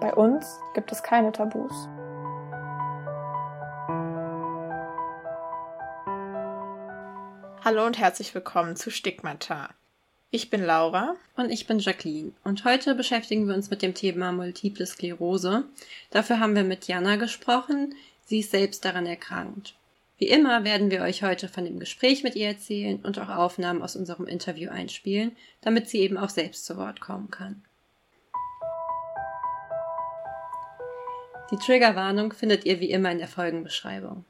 Bei uns gibt es keine Tabus. Hallo und herzlich willkommen zu Stigmata. Ich bin Laura. Und ich bin Jacqueline. Und heute beschäftigen wir uns mit dem Thema Multiple Sklerose. Dafür haben wir mit Jana gesprochen. Sie ist selbst daran erkrankt. Wie immer werden wir euch heute von dem Gespräch mit ihr erzählen und auch Aufnahmen aus unserem Interview einspielen, damit sie eben auch selbst zu Wort kommen kann. Die Triggerwarnung findet ihr wie immer in der Folgenbeschreibung.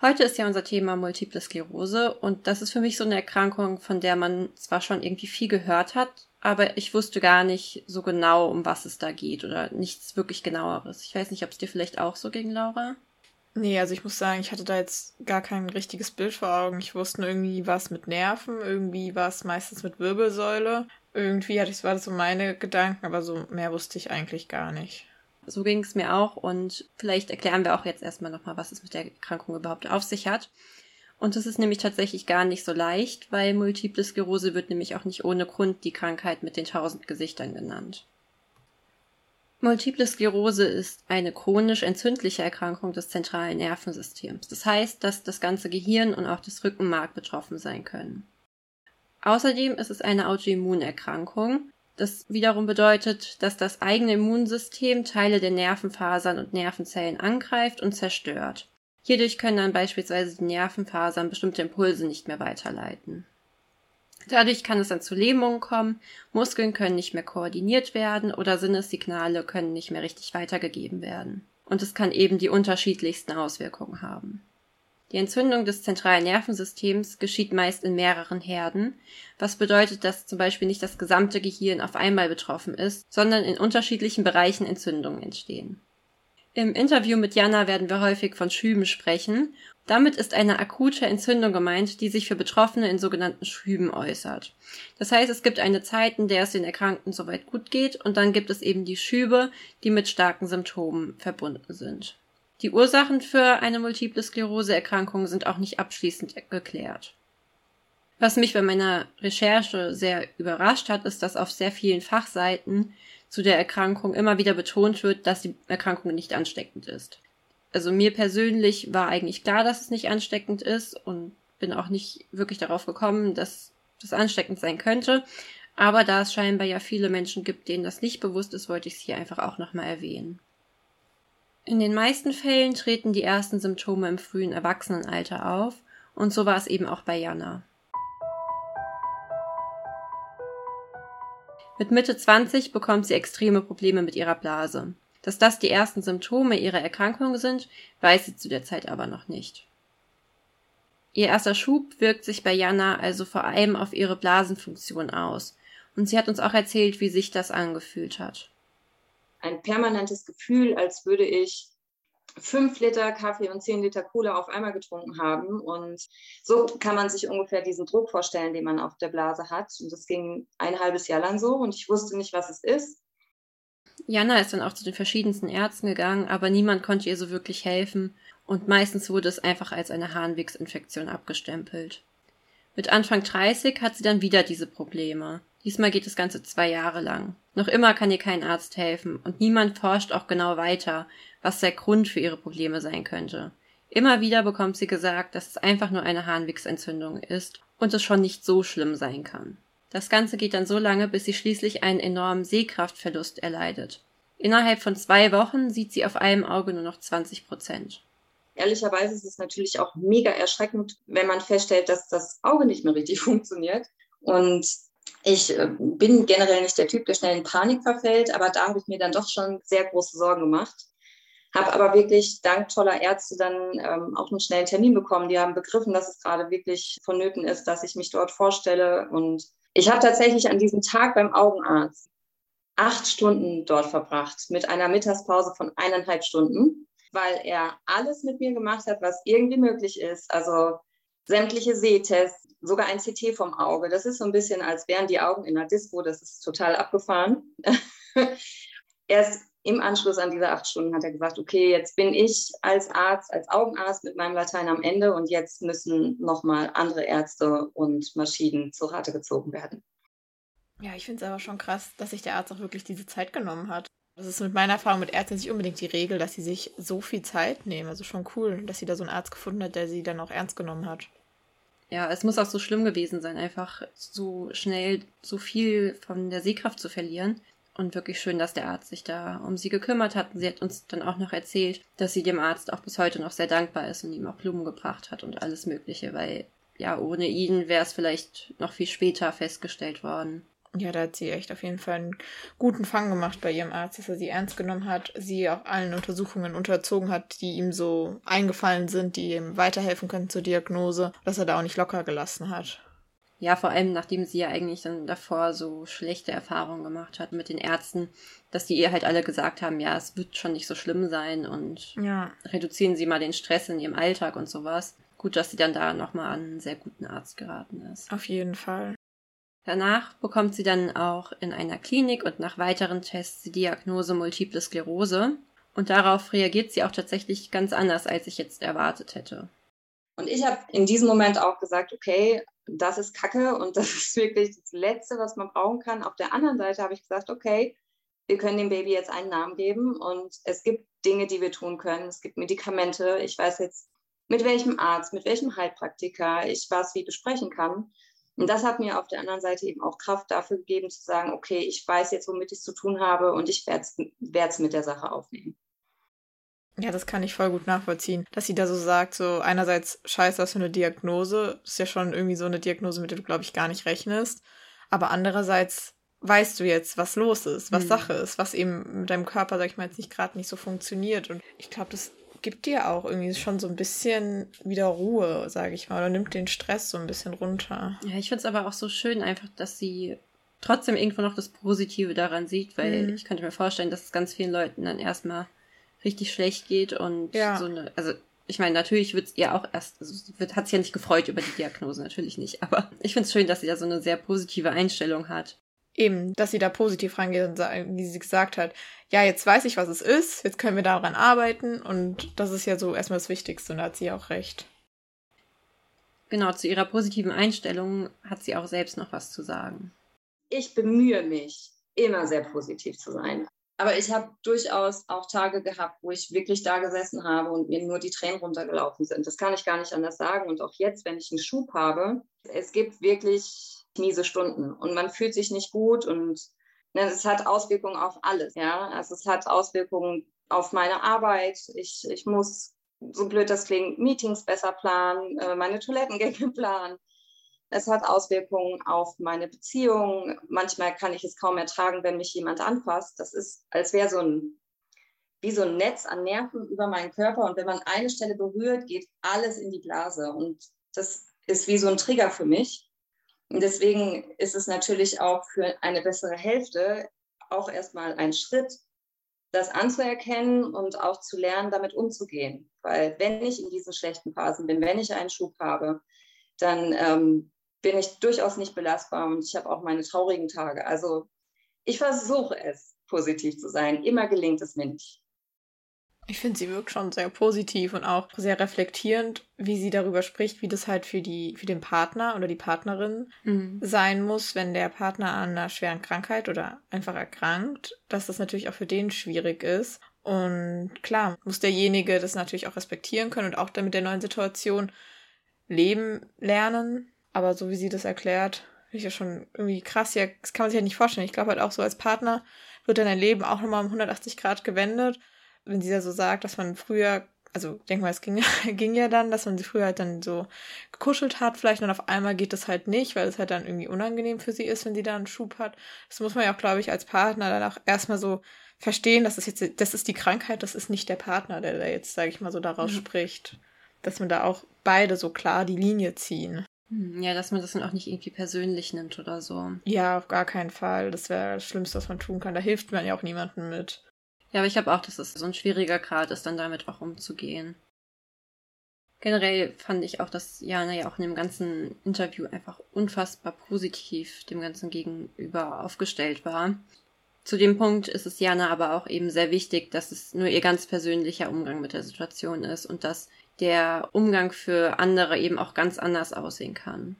Heute ist ja unser Thema Multiple Sklerose und das ist für mich so eine Erkrankung, von der man zwar schon irgendwie viel gehört hat, aber ich wusste gar nicht so genau, um was es da geht oder nichts wirklich genaueres. Ich weiß nicht, ob es dir vielleicht auch so ging, Laura? Nee, also ich muss sagen, ich hatte da jetzt gar kein richtiges Bild vor Augen. Ich wusste nur irgendwie was mit Nerven, irgendwie was meistens mit Wirbelsäule. Irgendwie hatte ich, war das so meine Gedanken, aber so mehr wusste ich eigentlich gar nicht. So ging es mir auch und vielleicht erklären wir auch jetzt erstmal nochmal, was es mit der Erkrankung überhaupt auf sich hat. Und es ist nämlich tatsächlich gar nicht so leicht, weil Multiple Sklerose wird nämlich auch nicht ohne Grund die Krankheit mit den tausend Gesichtern genannt. Multiple Sklerose ist eine chronisch entzündliche Erkrankung des zentralen Nervensystems. Das heißt, dass das ganze Gehirn und auch das Rückenmark betroffen sein können. Außerdem ist es eine Autoimmunerkrankung, das wiederum bedeutet, dass das eigene Immunsystem Teile der Nervenfasern und Nervenzellen angreift und zerstört. Hierdurch können dann beispielsweise die Nervenfasern bestimmte Impulse nicht mehr weiterleiten. Dadurch kann es dann zu Lähmungen kommen, Muskeln können nicht mehr koordiniert werden oder Sinnessignale können nicht mehr richtig weitergegeben werden. Und es kann eben die unterschiedlichsten Auswirkungen haben. Die Entzündung des zentralen Nervensystems geschieht meist in mehreren Herden, was bedeutet, dass zum Beispiel nicht das gesamte Gehirn auf einmal betroffen ist, sondern in unterschiedlichen Bereichen Entzündungen entstehen. Im Interview mit Jana werden wir häufig von Schüben sprechen. Damit ist eine akute Entzündung gemeint, die sich für Betroffene in sogenannten Schüben äußert. Das heißt, es gibt eine Zeit, in der es den Erkrankten soweit gut geht, und dann gibt es eben die Schübe, die mit starken Symptomen verbunden sind. Die Ursachen für eine multiple Sklerose-Erkrankung sind auch nicht abschließend geklärt. Was mich bei meiner Recherche sehr überrascht hat, ist, dass auf sehr vielen Fachseiten zu der Erkrankung immer wieder betont wird, dass die Erkrankung nicht ansteckend ist. Also mir persönlich war eigentlich klar, dass es nicht ansteckend ist und bin auch nicht wirklich darauf gekommen, dass das ansteckend sein könnte. Aber da es scheinbar ja viele Menschen gibt, denen das nicht bewusst ist, wollte ich es hier einfach auch nochmal erwähnen. In den meisten Fällen treten die ersten Symptome im frühen Erwachsenenalter auf und so war es eben auch bei Jana. Mit Mitte 20 bekommt sie extreme Probleme mit ihrer Blase. Dass das die ersten Symptome ihrer Erkrankung sind, weiß sie zu der Zeit aber noch nicht. Ihr erster Schub wirkt sich bei Jana also vor allem auf ihre Blasenfunktion aus, und sie hat uns auch erzählt, wie sich das angefühlt hat ein permanentes Gefühl, als würde ich fünf Liter Kaffee und zehn Liter Cola auf einmal getrunken haben. Und so kann man sich ungefähr diesen Druck vorstellen, den man auf der Blase hat. Und das ging ein halbes Jahr lang so und ich wusste nicht, was es ist. Jana ist dann auch zu den verschiedensten Ärzten gegangen, aber niemand konnte ihr so wirklich helfen und meistens wurde es einfach als eine Harnwegsinfektion abgestempelt. Mit Anfang 30 hat sie dann wieder diese Probleme. Diesmal geht das Ganze zwei Jahre lang. Noch immer kann ihr kein Arzt helfen und niemand forscht auch genau weiter, was der Grund für ihre Probleme sein könnte. Immer wieder bekommt sie gesagt, dass es einfach nur eine Harnwegsentzündung ist und es schon nicht so schlimm sein kann. Das Ganze geht dann so lange, bis sie schließlich einen enormen Sehkraftverlust erleidet. Innerhalb von zwei Wochen sieht sie auf einem Auge nur noch 20 Prozent. Ehrlicherweise ist es natürlich auch mega erschreckend, wenn man feststellt, dass das Auge nicht mehr richtig funktioniert. Und ich äh, bin generell nicht der Typ, der schnell in Panik verfällt, aber da habe ich mir dann doch schon sehr große Sorgen gemacht. Habe aber wirklich dank toller Ärzte dann ähm, auch einen schnellen Termin bekommen. Die haben begriffen, dass es gerade wirklich vonnöten ist, dass ich mich dort vorstelle. Und ich habe tatsächlich an diesem Tag beim Augenarzt acht Stunden dort verbracht mit einer Mittagspause von eineinhalb Stunden, weil er alles mit mir gemacht hat, was irgendwie möglich ist. Also sämtliche Sehtests, sogar ein CT vom Auge. Das ist so ein bisschen, als wären die Augen in einer Dispo. Das ist total abgefahren. er ist im Anschluss an diese acht Stunden hat er gesagt, okay, jetzt bin ich als Arzt, als Augenarzt mit meinem Latein am Ende und jetzt müssen nochmal andere Ärzte und Maschinen zur Rate gezogen werden. Ja, ich finde es aber schon krass, dass sich der Arzt auch wirklich diese Zeit genommen hat. Das ist mit meiner Erfahrung mit Ärzten nicht unbedingt die Regel, dass sie sich so viel Zeit nehmen. Also schon cool, dass sie da so einen Arzt gefunden hat, der sie dann auch ernst genommen hat. Ja, es muss auch so schlimm gewesen sein, einfach so schnell so viel von der Sehkraft zu verlieren. Und wirklich schön, dass der Arzt sich da um sie gekümmert hat. Und sie hat uns dann auch noch erzählt, dass sie dem Arzt auch bis heute noch sehr dankbar ist und ihm auch Blumen gebracht hat und alles Mögliche, weil ja, ohne ihn wäre es vielleicht noch viel später festgestellt worden. Ja, da hat sie echt auf jeden Fall einen guten Fang gemacht bei ihrem Arzt, dass er sie ernst genommen hat, sie auch allen Untersuchungen unterzogen hat, die ihm so eingefallen sind, die ihm weiterhelfen können zur Diagnose, dass er da auch nicht locker gelassen hat. Ja, vor allem nachdem sie ja eigentlich dann davor so schlechte Erfahrungen gemacht hat mit den Ärzten, dass die ihr halt alle gesagt haben, ja, es wird schon nicht so schlimm sein und ja. reduzieren Sie mal den Stress in Ihrem Alltag und sowas. Gut, dass sie dann da nochmal an einen sehr guten Arzt geraten ist. Auf jeden Fall. Danach bekommt sie dann auch in einer Klinik und nach weiteren Tests die Diagnose Multiple Sklerose. Und darauf reagiert sie auch tatsächlich ganz anders, als ich jetzt erwartet hätte. Und ich habe in diesem Moment auch gesagt, okay, das ist Kacke und das ist wirklich das Letzte, was man brauchen kann. Auf der anderen Seite habe ich gesagt, okay, wir können dem Baby jetzt einen Namen geben und es gibt Dinge, die wir tun können. Es gibt Medikamente. Ich weiß jetzt, mit welchem Arzt, mit welchem Heilpraktiker ich was wie besprechen kann. Und das hat mir auf der anderen Seite eben auch Kraft dafür gegeben, zu sagen, okay, ich weiß jetzt, womit ich es zu tun habe und ich werde es mit der Sache aufnehmen. Ja, das kann ich voll gut nachvollziehen, dass sie da so sagt, so einerseits scheiße, was für eine Diagnose, das ist ja schon irgendwie so eine Diagnose, mit der du, glaube ich, gar nicht rechnest, aber andererseits weißt du jetzt, was los ist, was mhm. Sache ist, was eben mit deinem Körper, sag ich mal, jetzt nicht gerade nicht so funktioniert und ich glaube, das gibt dir auch irgendwie schon so ein bisschen wieder Ruhe, sage ich mal, oder nimmt den Stress so ein bisschen runter. Ja, ich finde es aber auch so schön einfach, dass sie trotzdem irgendwo noch das Positive daran sieht, weil mhm. ich könnte mir vorstellen, dass es ganz vielen Leuten dann erstmal richtig schlecht geht und ja. so eine, also ich meine, natürlich wird es ihr auch erst, also wird, hat sich ja nicht gefreut über die Diagnose, natürlich nicht, aber ich finde es schön, dass sie da so eine sehr positive Einstellung hat eben, dass sie da positiv rangeht und wie sie gesagt hat, ja, jetzt weiß ich, was es ist, jetzt können wir daran arbeiten und das ist ja so erstmal das Wichtigste und da hat sie auch recht. Genau, zu ihrer positiven Einstellung hat sie auch selbst noch was zu sagen. Ich bemühe mich, immer sehr positiv zu sein. Aber ich habe durchaus auch Tage gehabt, wo ich wirklich da gesessen habe und mir nur die Tränen runtergelaufen sind. Das kann ich gar nicht anders sagen. Und auch jetzt, wenn ich einen Schub habe, es gibt wirklich miese Stunden und man fühlt sich nicht gut und ne, es hat Auswirkungen auf alles. Ja? Also es hat Auswirkungen auf meine Arbeit. Ich, ich muss, so blöd das klingt, Meetings besser planen, äh, meine Toilettengänge planen. Es hat Auswirkungen auf meine Beziehung. Manchmal kann ich es kaum ertragen, wenn mich jemand anfasst. Das ist, als wäre so ein, wie so ein Netz an Nerven über meinen Körper. Und wenn man eine Stelle berührt, geht alles in die Blase. Und das ist wie so ein Trigger für mich. Und deswegen ist es natürlich auch für eine bessere Hälfte auch erstmal ein Schritt, das anzuerkennen und auch zu lernen, damit umzugehen. Weil wenn ich in diesen schlechten Phasen bin, wenn ich einen Schub habe, dann ähm, bin ich durchaus nicht belastbar und ich habe auch meine traurigen Tage. Also ich versuche es, positiv zu sein. Immer gelingt es mir nicht. Ich finde, sie wirkt schon sehr positiv und auch sehr reflektierend, wie sie darüber spricht, wie das halt für die, für den Partner oder die Partnerin mhm. sein muss, wenn der Partner an einer schweren Krankheit oder einfach erkrankt, dass das natürlich auch für den schwierig ist. Und klar, muss derjenige das natürlich auch respektieren können und auch damit der neuen Situation leben lernen. Aber so wie sie das erklärt, finde ich ja schon irgendwie krass. Ja, das kann man sich ja nicht vorstellen. Ich glaube halt auch so als Partner wird dein Leben auch nochmal um 180 Grad gewendet wenn sie ja so sagt, dass man früher, also ich denke mal, es ging, ging ja dann, dass man sie früher halt dann so gekuschelt hat, vielleicht und auf einmal geht das halt nicht, weil es halt dann irgendwie unangenehm für sie ist, wenn sie da einen Schub hat. Das muss man ja auch, glaube ich, als Partner dann auch erstmal so verstehen, dass das jetzt, das ist die Krankheit, das ist nicht der Partner, der da jetzt, sage ich mal, so daraus mhm. spricht. Dass man da auch beide so klar die Linie ziehen. Hm, ja, dass man das dann auch nicht irgendwie persönlich nimmt oder so. Ja, auf gar keinen Fall. Das wäre das Schlimmste, was man tun kann. Da hilft man ja auch niemandem mit. Ja, aber ich habe auch, dass es so ein schwieriger Grad ist, dann damit auch umzugehen. Generell fand ich auch, dass Jana ja auch in dem ganzen Interview einfach unfassbar positiv dem Ganzen gegenüber aufgestellt war. Zu dem Punkt ist es Jana aber auch eben sehr wichtig, dass es nur ihr ganz persönlicher Umgang mit der Situation ist und dass der Umgang für andere eben auch ganz anders aussehen kann.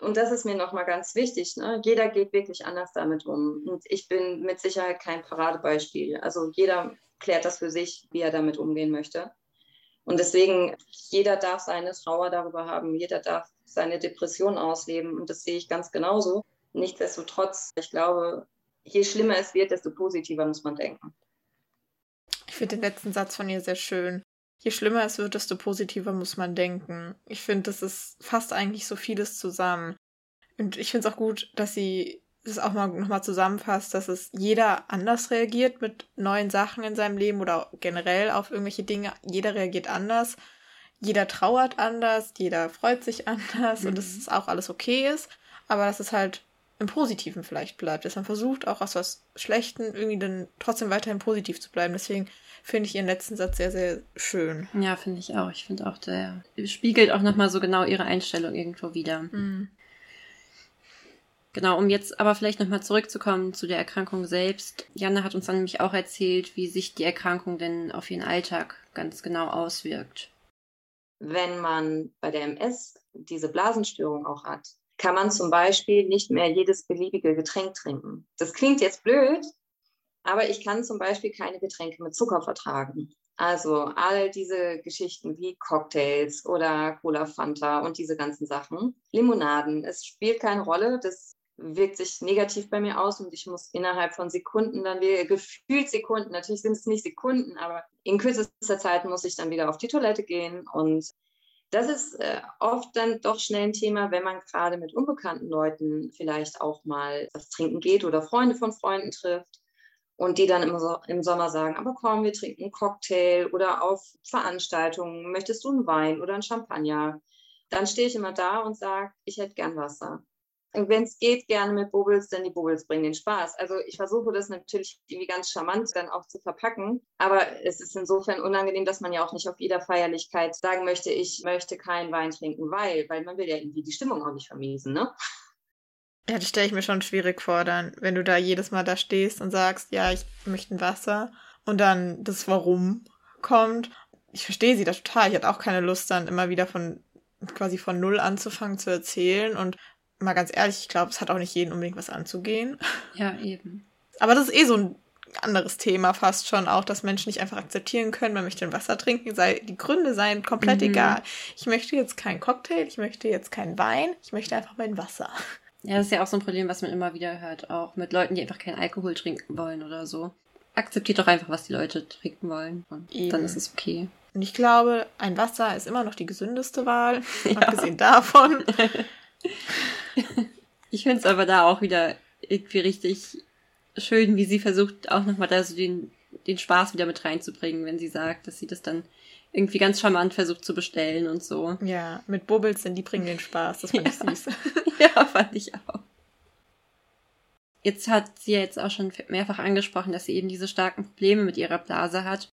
Und das ist mir nochmal ganz wichtig. Ne? Jeder geht wirklich anders damit um. Und ich bin mit Sicherheit kein Paradebeispiel. Also jeder klärt das für sich, wie er damit umgehen möchte. Und deswegen, jeder darf seine Trauer darüber haben, jeder darf seine Depression ausleben. Und das sehe ich ganz genauso. Nichtsdestotrotz, ich glaube, je schlimmer es wird, desto positiver muss man denken. Ich finde den letzten Satz von ihr sehr schön. Je schlimmer es wird, desto positiver muss man denken. Ich finde, das ist fast eigentlich so vieles zusammen. Und ich finde es auch gut, dass sie das auch mal nochmal zusammenfasst, dass es jeder anders reagiert mit neuen Sachen in seinem Leben oder generell auf irgendwelche Dinge. Jeder reagiert anders. Jeder trauert anders, jeder freut sich anders mhm. und dass es auch alles okay ist. Aber dass es halt im Positiven vielleicht bleibt. Dass man versucht, auch aus was Schlechten irgendwie dann trotzdem weiterhin positiv zu bleiben. Deswegen finde ich ihren letzten Satz sehr, sehr schön. Ja, finde ich auch. Ich finde auch, der spiegelt auch nochmal so genau ihre Einstellung irgendwo wieder. Mhm. Genau, um jetzt aber vielleicht nochmal zurückzukommen zu der Erkrankung selbst. Janne hat uns dann nämlich auch erzählt, wie sich die Erkrankung denn auf ihren Alltag ganz genau auswirkt. Wenn man bei der MS diese Blasenstörung auch hat, kann man zum Beispiel nicht mehr jedes beliebige Getränk trinken. Das klingt jetzt blöd, aber ich kann zum Beispiel keine Getränke mit Zucker vertragen. Also all diese Geschichten wie Cocktails oder Cola Fanta und diese ganzen Sachen. Limonaden, es spielt keine Rolle. Das wirkt sich negativ bei mir aus und ich muss innerhalb von Sekunden dann wieder, gefühlt Sekunden, natürlich sind es nicht Sekunden, aber in kürzester Zeit muss ich dann wieder auf die Toilette gehen und das ist äh, oft dann doch schnell ein Thema, wenn man gerade mit unbekannten Leuten vielleicht auch mal was trinken geht oder Freunde von Freunden trifft und die dann im, so im Sommer sagen, aber komm, wir trinken einen Cocktail oder auf Veranstaltungen, möchtest du einen Wein oder einen Champagner? Dann stehe ich immer da und sage, ich hätte gern Wasser wenn es geht, gerne mit Bubbles, denn die Bubbles bringen den Spaß. Also ich versuche das natürlich irgendwie ganz charmant dann auch zu verpacken, aber es ist insofern unangenehm, dass man ja auch nicht auf jeder Feierlichkeit sagen möchte, ich möchte keinen Wein trinken, weil, weil man will ja irgendwie die Stimmung auch nicht vermiesen, ne? Ja, das stelle ich mir schon schwierig vor, dann, wenn du da jedes Mal da stehst und sagst, ja, ich möchte ein Wasser und dann das Warum kommt. Ich verstehe sie da total. Ich hatte auch keine Lust, dann immer wieder von quasi von null anzufangen zu erzählen und mal ganz ehrlich, ich glaube, es hat auch nicht jeden unbedingt was anzugehen. Ja, eben. Aber das ist eh so ein anderes Thema fast schon auch, dass Menschen nicht einfach akzeptieren können, man möchte ein Wasser trinken, sei, die Gründe seien komplett mhm. egal. Ich möchte jetzt keinen Cocktail, ich möchte jetzt keinen Wein, ich möchte einfach mein Wasser. Ja, das ist ja auch so ein Problem, was man immer wieder hört, auch mit Leuten, die einfach keinen Alkohol trinken wollen oder so. Akzeptiert doch einfach, was die Leute trinken wollen und Eben. dann ist es okay. Und ich glaube, ein Wasser ist immer noch die gesündeste Wahl, ja. abgesehen davon. ich finde es aber da auch wieder irgendwie richtig schön, wie sie versucht, auch nochmal da so den, den Spaß wieder mit reinzubringen, wenn sie sagt, dass sie das dann irgendwie ganz charmant versucht zu bestellen und so. Ja, mit Bubbles, denn die bringen den Spaß. Das fand ja. ich süß. ja, fand ich auch. Jetzt hat sie ja jetzt auch schon mehrfach angesprochen, dass sie eben diese starken Probleme mit ihrer Blase hat.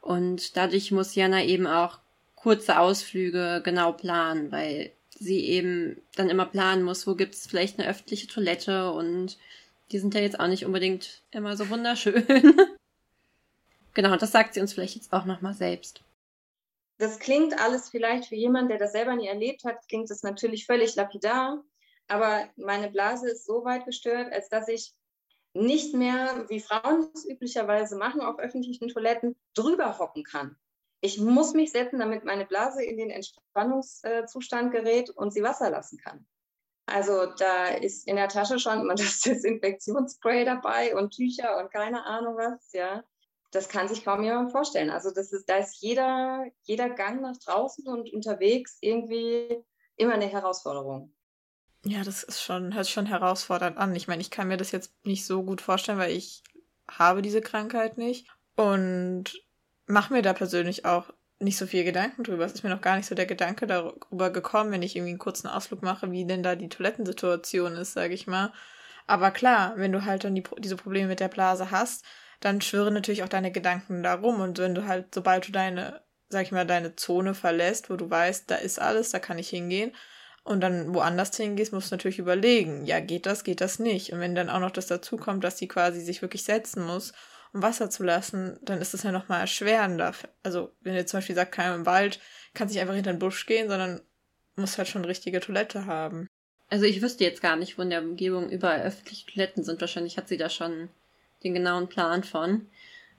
Und dadurch muss Jana eben auch kurze Ausflüge genau planen, weil sie eben dann immer planen muss, wo gibt es vielleicht eine öffentliche Toilette und die sind ja jetzt auch nicht unbedingt immer so wunderschön. genau, das sagt sie uns vielleicht jetzt auch nochmal selbst. Das klingt alles vielleicht für jemanden, der das selber nie erlebt hat, klingt das natürlich völlig lapidar. Aber meine Blase ist so weit gestört, als dass ich nicht mehr, wie Frauen es üblicherweise machen, auf öffentlichen Toiletten drüber hocken kann ich muss mich setzen, damit meine Blase in den Entspannungszustand gerät und sie Wasser lassen kann. Also da ist in der Tasche schon immer das Desinfektionsspray dabei und Tücher und keine Ahnung was, ja. Das kann sich kaum jemand vorstellen. Also das ist, da ist jeder, jeder Gang nach draußen und unterwegs irgendwie immer eine Herausforderung. Ja, das ist schon, hört schon herausfordernd an. Ich meine, ich kann mir das jetzt nicht so gut vorstellen, weil ich habe diese Krankheit nicht. Und mache mir da persönlich auch nicht so viel Gedanken drüber. Es ist mir noch gar nicht so der Gedanke darüber gekommen, wenn ich irgendwie einen kurzen Ausflug mache, wie denn da die Toilettensituation ist, sage ich mal. Aber klar, wenn du halt dann die, diese Probleme mit der Blase hast, dann schwirren natürlich auch deine Gedanken darum. Und wenn du halt, sobald du deine, sag ich mal, deine Zone verlässt, wo du weißt, da ist alles, da kann ich hingehen, und dann woanders hingehst, musst du natürlich überlegen, ja, geht das, geht das nicht. Und wenn dann auch noch das dazu kommt, dass die quasi sich wirklich setzen muss, um Wasser zu lassen, dann ist das ja nochmal erschwerender. Also, wenn ihr zum Beispiel sagt, keiner im Wald, kannst nicht einfach hinter den Busch gehen, sondern musst halt schon eine richtige Toilette haben. Also ich wüsste jetzt gar nicht, wo in der Umgebung überall öffentliche Toiletten sind. Wahrscheinlich hat sie da schon den genauen Plan von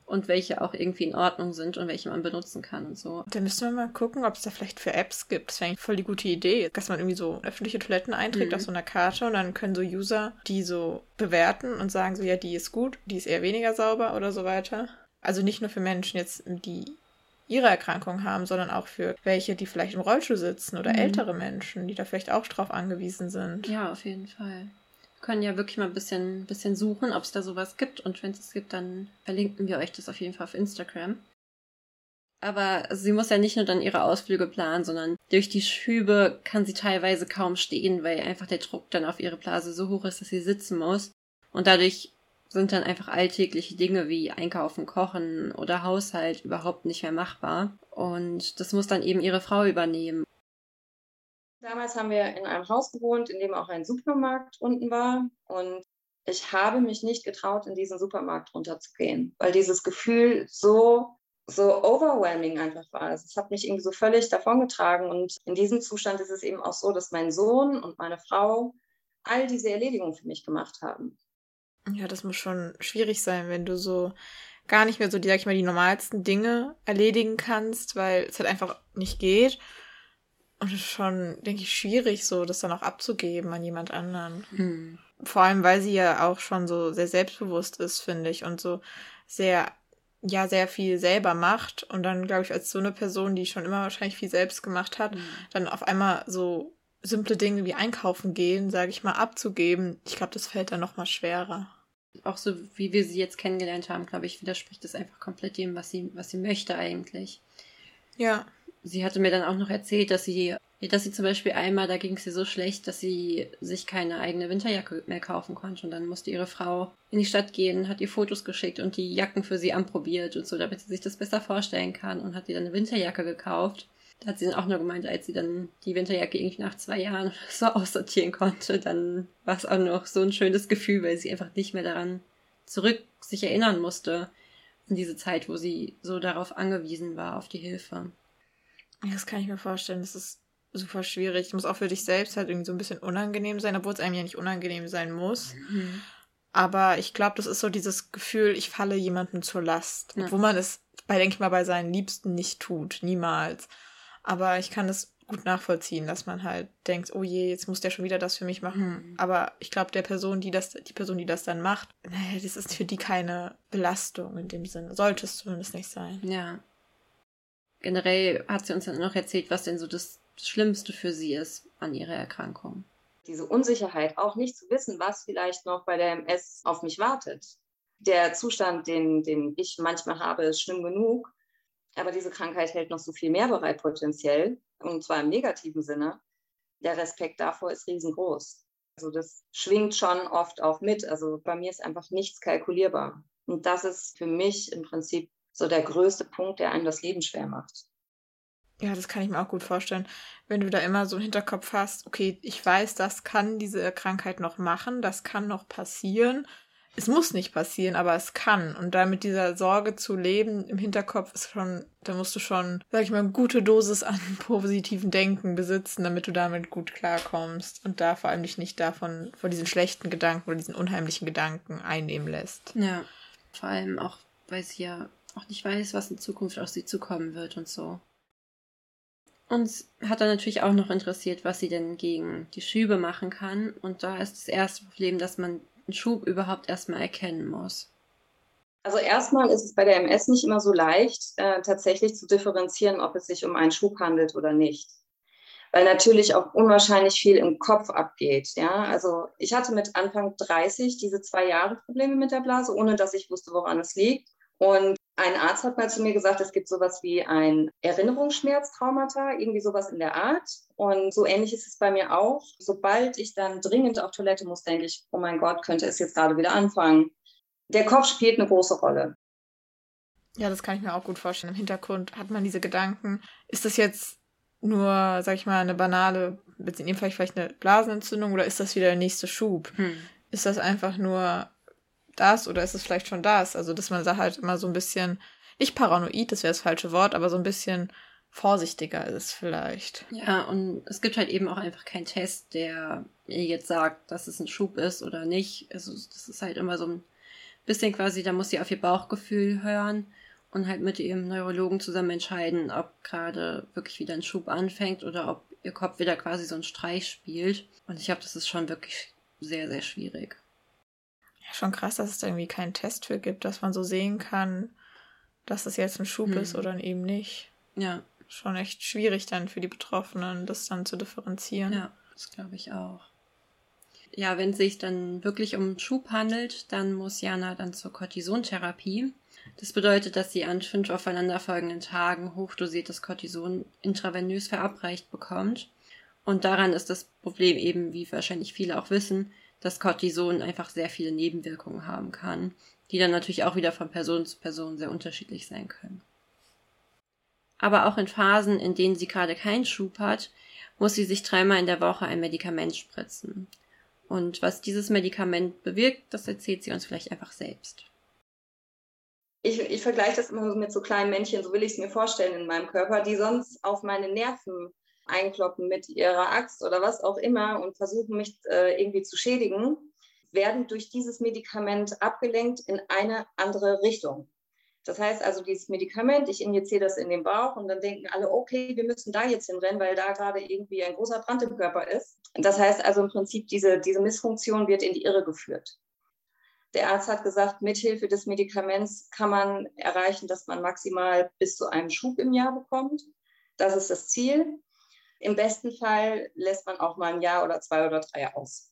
und welche auch irgendwie in Ordnung sind und welche man benutzen kann und so. Da müssen wir mal gucken, ob es da vielleicht für Apps gibt. Das wäre eigentlich voll die gute Idee, dass man irgendwie so öffentliche Toiletten einträgt mhm. auf so einer Karte und dann können so User die so bewerten und sagen so, ja, die ist gut, die ist eher weniger sauber oder so weiter. Also nicht nur für Menschen jetzt, die ihre Erkrankung haben, sondern auch für welche, die vielleicht im Rollstuhl sitzen oder mhm. ältere Menschen, die da vielleicht auch drauf angewiesen sind. Ja, auf jeden Fall können ja wirklich mal ein bisschen, bisschen suchen, ob es da sowas gibt. Und wenn es es gibt, dann verlinken wir euch das auf jeden Fall auf Instagram. Aber sie muss ja nicht nur dann ihre Ausflüge planen, sondern durch die Schübe kann sie teilweise kaum stehen, weil einfach der Druck dann auf ihre Blase so hoch ist, dass sie sitzen muss. Und dadurch sind dann einfach alltägliche Dinge wie Einkaufen, Kochen oder Haushalt überhaupt nicht mehr machbar. Und das muss dann eben ihre Frau übernehmen. Damals haben wir in einem Haus gewohnt, in dem auch ein Supermarkt unten war. Und ich habe mich nicht getraut, in diesen Supermarkt runterzugehen, weil dieses Gefühl so, so overwhelming einfach war. Es hat mich irgendwie so völlig davongetragen. Und in diesem Zustand ist es eben auch so, dass mein Sohn und meine Frau all diese Erledigungen für mich gemacht haben. Ja, das muss schon schwierig sein, wenn du so gar nicht mehr so, sag ich mal, die normalsten Dinge erledigen kannst, weil es halt einfach nicht geht. Und es ist schon, denke ich, schwierig, so das dann auch abzugeben an jemand anderen. Hm. Vor allem, weil sie ja auch schon so sehr selbstbewusst ist, finde ich, und so sehr, ja, sehr viel selber macht. Und dann, glaube ich, als so eine Person, die schon immer wahrscheinlich viel selbst gemacht hat, hm. dann auf einmal so simple Dinge wie einkaufen gehen, sage ich mal, abzugeben. Ich glaube, das fällt dann nochmal schwerer. Auch so, wie wir sie jetzt kennengelernt haben, glaube ich, widerspricht das einfach komplett dem, was sie, was sie möchte eigentlich. Ja sie hatte mir dann auch noch erzählt, dass sie, dass sie zum Beispiel einmal, da ging es ihr so schlecht, dass sie sich keine eigene Winterjacke mehr kaufen konnte. Und dann musste ihre Frau in die Stadt gehen, hat ihr Fotos geschickt und die Jacken für sie anprobiert und so, damit sie sich das besser vorstellen kann und hat ihr dann eine Winterjacke gekauft. Da hat sie dann auch nur gemeint, als sie dann die Winterjacke irgendwie nach zwei Jahren so aussortieren konnte, dann war es auch noch so ein schönes Gefühl, weil sie einfach nicht mehr daran zurück sich erinnern musste, in diese Zeit, wo sie so darauf angewiesen war, auf die Hilfe. Das kann ich mir vorstellen. Das ist super schwierig. Das muss auch für dich selbst halt irgendwie so ein bisschen unangenehm sein, obwohl es einem ja nicht unangenehm sein muss. Mhm. Aber ich glaube, das ist so dieses Gefühl, ich falle jemandem zur Last. Ja. Obwohl man es bei, denke ich mal, bei seinen Liebsten nicht tut. Niemals. Aber ich kann es gut nachvollziehen, dass man halt denkt, oh je, jetzt muss der schon wieder das für mich machen. Mhm. Aber ich glaube, der Person, die das, die Person, die das dann macht, naja, das ist für die keine Belastung in dem Sinne. Sollte es zumindest nicht sein. Ja generell hat sie uns dann noch erzählt, was denn so das Schlimmste für sie ist an ihrer Erkrankung. Diese Unsicherheit, auch nicht zu wissen, was vielleicht noch bei der MS auf mich wartet. Der Zustand, den, den ich manchmal habe, ist schlimm genug, aber diese Krankheit hält noch so viel mehr bereit potenziell, und zwar im negativen Sinne. Der Respekt davor ist riesengroß. Also das schwingt schon oft auch mit. Also bei mir ist einfach nichts kalkulierbar. Und das ist für mich im Prinzip so der größte Punkt, der einem das Leben schwer macht. Ja, das kann ich mir auch gut vorstellen. Wenn du da immer so im Hinterkopf hast, okay, ich weiß, das kann diese Krankheit noch machen, das kann noch passieren. Es muss nicht passieren, aber es kann. Und da mit dieser Sorge zu leben im Hinterkopf ist schon, da musst du schon, sag ich mal, eine gute Dosis an positiven Denken besitzen, damit du damit gut klarkommst und da vor allem dich nicht davon, vor diesen schlechten Gedanken oder diesen unheimlichen Gedanken einnehmen lässt. Ja, vor allem auch, weil sie ja auch nicht weiß, was in Zukunft auf sie zukommen wird und so. Uns hat dann natürlich auch noch interessiert, was sie denn gegen die Schübe machen kann. Und da ist das erste Problem, dass man einen Schub überhaupt erstmal erkennen muss. Also erstmal ist es bei der MS nicht immer so leicht, äh, tatsächlich zu differenzieren, ob es sich um einen Schub handelt oder nicht. Weil natürlich auch unwahrscheinlich viel im Kopf abgeht. Ja? Also ich hatte mit Anfang 30 diese zwei Jahre Probleme mit der Blase, ohne dass ich wusste, woran es liegt. Und ein Arzt hat mal zu mir gesagt, es gibt sowas wie ein Erinnerungsschmerztraumata, irgendwie sowas in der Art. Und so ähnlich ist es bei mir auch. Sobald ich dann dringend auf Toilette muss, denke ich, oh mein Gott, könnte es jetzt gerade wieder anfangen. Der Kopf spielt eine große Rolle. Ja, das kann ich mir auch gut vorstellen. Im Hintergrund hat man diese Gedanken. Ist das jetzt nur, sag ich mal, eine banale, in dem Fall vielleicht eine Blasenentzündung oder ist das wieder der nächste Schub? Hm. Ist das einfach nur das oder ist es vielleicht schon das? Also, dass man da halt immer so ein bisschen, nicht paranoid, das wäre das falsche Wort, aber so ein bisschen vorsichtiger ist vielleicht. Ja, und es gibt halt eben auch einfach keinen Test, der ihr jetzt sagt, dass es ein Schub ist oder nicht. Also das ist halt immer so ein bisschen quasi, da muss sie auf ihr Bauchgefühl hören und halt mit ihrem Neurologen zusammen entscheiden, ob gerade wirklich wieder ein Schub anfängt oder ob ihr Kopf wieder quasi so einen Streich spielt. Und ich glaube, das ist schon wirklich sehr, sehr schwierig. Schon krass, dass es da irgendwie keinen Test für gibt, dass man so sehen kann, dass es jetzt ein Schub hm. ist oder eben nicht. Ja. Schon echt schwierig dann für die Betroffenen, das dann zu differenzieren. Ja, das glaube ich auch. Ja, wenn es sich dann wirklich um Schub handelt, dann muss Jana dann zur Cortisontherapie. Das bedeutet, dass sie an fünf aufeinanderfolgenden Tagen hochdosiertes Cortison intravenös verabreicht bekommt. Und daran ist das Problem eben, wie wahrscheinlich viele auch wissen, dass Cortison einfach sehr viele Nebenwirkungen haben kann, die dann natürlich auch wieder von Person zu Person sehr unterschiedlich sein können. Aber auch in Phasen, in denen sie gerade keinen Schub hat, muss sie sich dreimal in der Woche ein Medikament spritzen. Und was dieses Medikament bewirkt, das erzählt sie uns vielleicht einfach selbst. Ich, ich vergleiche das immer mit so kleinen Männchen, so will ich es mir vorstellen in meinem Körper, die sonst auf meine Nerven einkloppen mit ihrer Axt oder was auch immer und versuchen mich äh, irgendwie zu schädigen, werden durch dieses Medikament abgelenkt in eine andere Richtung. Das heißt also, dieses Medikament, ich injiziere das in den Bauch und dann denken alle, okay, wir müssen da jetzt hinrennen, weil da gerade irgendwie ein großer Brand im Körper ist. Das heißt also im Prinzip, diese, diese Missfunktion wird in die Irre geführt. Der Arzt hat gesagt, mithilfe des Medikaments kann man erreichen, dass man maximal bis zu einem Schub im Jahr bekommt. Das ist das Ziel. Im besten Fall lässt man auch mal ein Jahr oder zwei oder drei aus.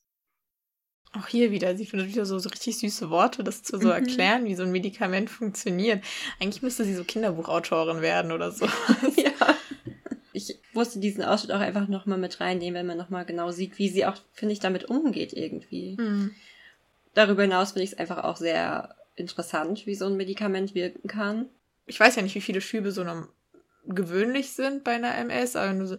Auch hier wieder, sie findet wieder so, so richtig süße Worte, das zu so mhm. erklären, wie so ein Medikament funktioniert. Eigentlich müsste sie so Kinderbuchautorin werden oder so. ja. Ich musste diesen Ausschnitt auch einfach nochmal mit reinnehmen, wenn man nochmal genau sieht, wie sie auch, finde ich, damit umgeht irgendwie. Mhm. Darüber hinaus finde ich es einfach auch sehr interessant, wie so ein Medikament wirken kann. Ich weiß ja nicht, wie viele Schübe so gewöhnlich sind bei einer MS, aber wenn du so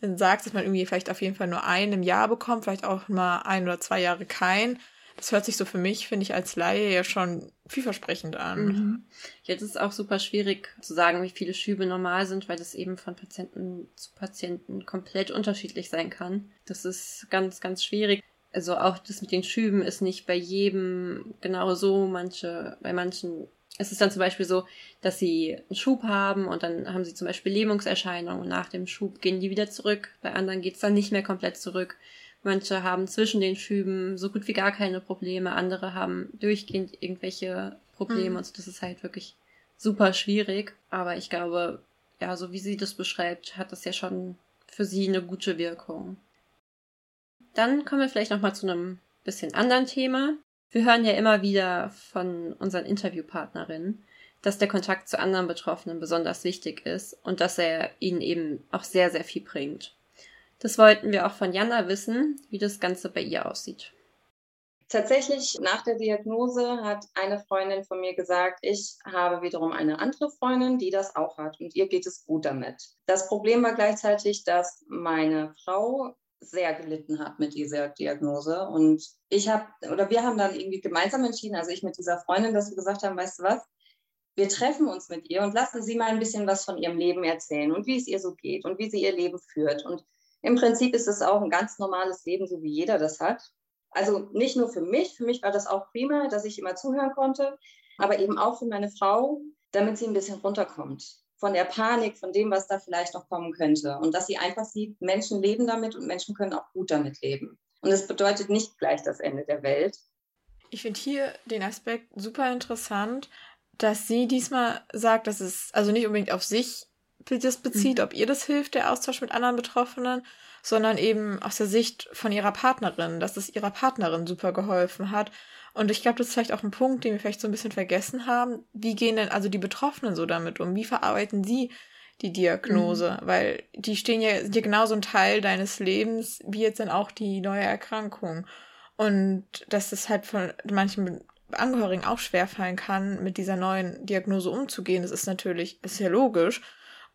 sagst, dass man irgendwie vielleicht auf jeden Fall nur einen im Jahr bekommt, vielleicht auch mal ein oder zwei Jahre kein. Das hört sich so für mich, finde ich, als Laie ja schon vielversprechend an. Mhm. Jetzt ist es auch super schwierig zu sagen, wie viele Schübe normal sind, weil das eben von Patienten zu Patienten komplett unterschiedlich sein kann. Das ist ganz, ganz schwierig. Also auch das mit den Schüben ist nicht bei jedem genau so. Manche, bei manchen es ist dann zum Beispiel so, dass sie einen Schub haben und dann haben sie zum Beispiel Lähmungserscheinungen und nach dem Schub gehen die wieder zurück. Bei anderen geht es dann nicht mehr komplett zurück. Manche haben zwischen den Schüben so gut wie gar keine Probleme, andere haben durchgehend irgendwelche Probleme mhm. und so. Das ist halt wirklich super schwierig. Aber ich glaube, ja, so wie sie das beschreibt, hat das ja schon für sie eine gute Wirkung. Dann kommen wir vielleicht nochmal zu einem bisschen anderen Thema. Wir hören ja immer wieder von unseren Interviewpartnerinnen, dass der Kontakt zu anderen Betroffenen besonders wichtig ist und dass er ihnen eben auch sehr, sehr viel bringt. Das wollten wir auch von Jana wissen, wie das Ganze bei ihr aussieht. Tatsächlich nach der Diagnose hat eine Freundin von mir gesagt, ich habe wiederum eine andere Freundin, die das auch hat und ihr geht es gut damit. Das Problem war gleichzeitig, dass meine Frau sehr gelitten hat mit dieser Diagnose. Und ich habe, oder wir haben dann irgendwie gemeinsam entschieden, also ich mit dieser Freundin, dass wir gesagt haben, weißt du was, wir treffen uns mit ihr und lassen sie mal ein bisschen was von ihrem Leben erzählen und wie es ihr so geht und wie sie ihr Leben führt. Und im Prinzip ist es auch ein ganz normales Leben, so wie jeder das hat. Also nicht nur für mich, für mich war das auch prima, dass ich immer zuhören konnte, aber eben auch für meine Frau, damit sie ein bisschen runterkommt von der Panik, von dem, was da vielleicht noch kommen könnte. Und dass sie einfach sieht, Menschen leben damit und Menschen können auch gut damit leben. Und es bedeutet nicht gleich das Ende der Welt. Ich finde hier den Aspekt super interessant, dass sie diesmal sagt, dass es also nicht unbedingt auf sich das bezieht, mhm. ob ihr das hilft, der Austausch mit anderen Betroffenen, sondern eben aus der Sicht von ihrer Partnerin, dass es ihrer Partnerin super geholfen hat und ich glaube, das ist vielleicht auch ein Punkt, den wir vielleicht so ein bisschen vergessen haben. Wie gehen denn also die Betroffenen so damit um? Wie verarbeiten sie die Diagnose? Mhm. Weil die stehen ja, sind ja genauso ein Teil deines Lebens, wie jetzt dann auch die neue Erkrankung. Und dass es halt von manchen Angehörigen auch schwerfallen kann, mit dieser neuen Diagnose umzugehen, das ist natürlich, ist ja logisch.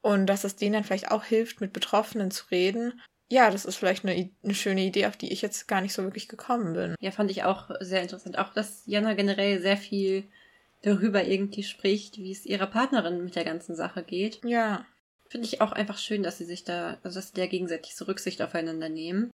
Und dass es denen dann vielleicht auch hilft, mit Betroffenen zu reden. Ja, das ist vielleicht eine, eine schöne Idee, auf die ich jetzt gar nicht so wirklich gekommen bin. Ja, fand ich auch sehr interessant. Auch, dass Jana generell sehr viel darüber irgendwie spricht, wie es ihrer Partnerin mit der ganzen Sache geht. Ja. Finde ich auch einfach schön, dass sie sich da, also dass sie da gegenseitig so Rücksicht aufeinander nehmen.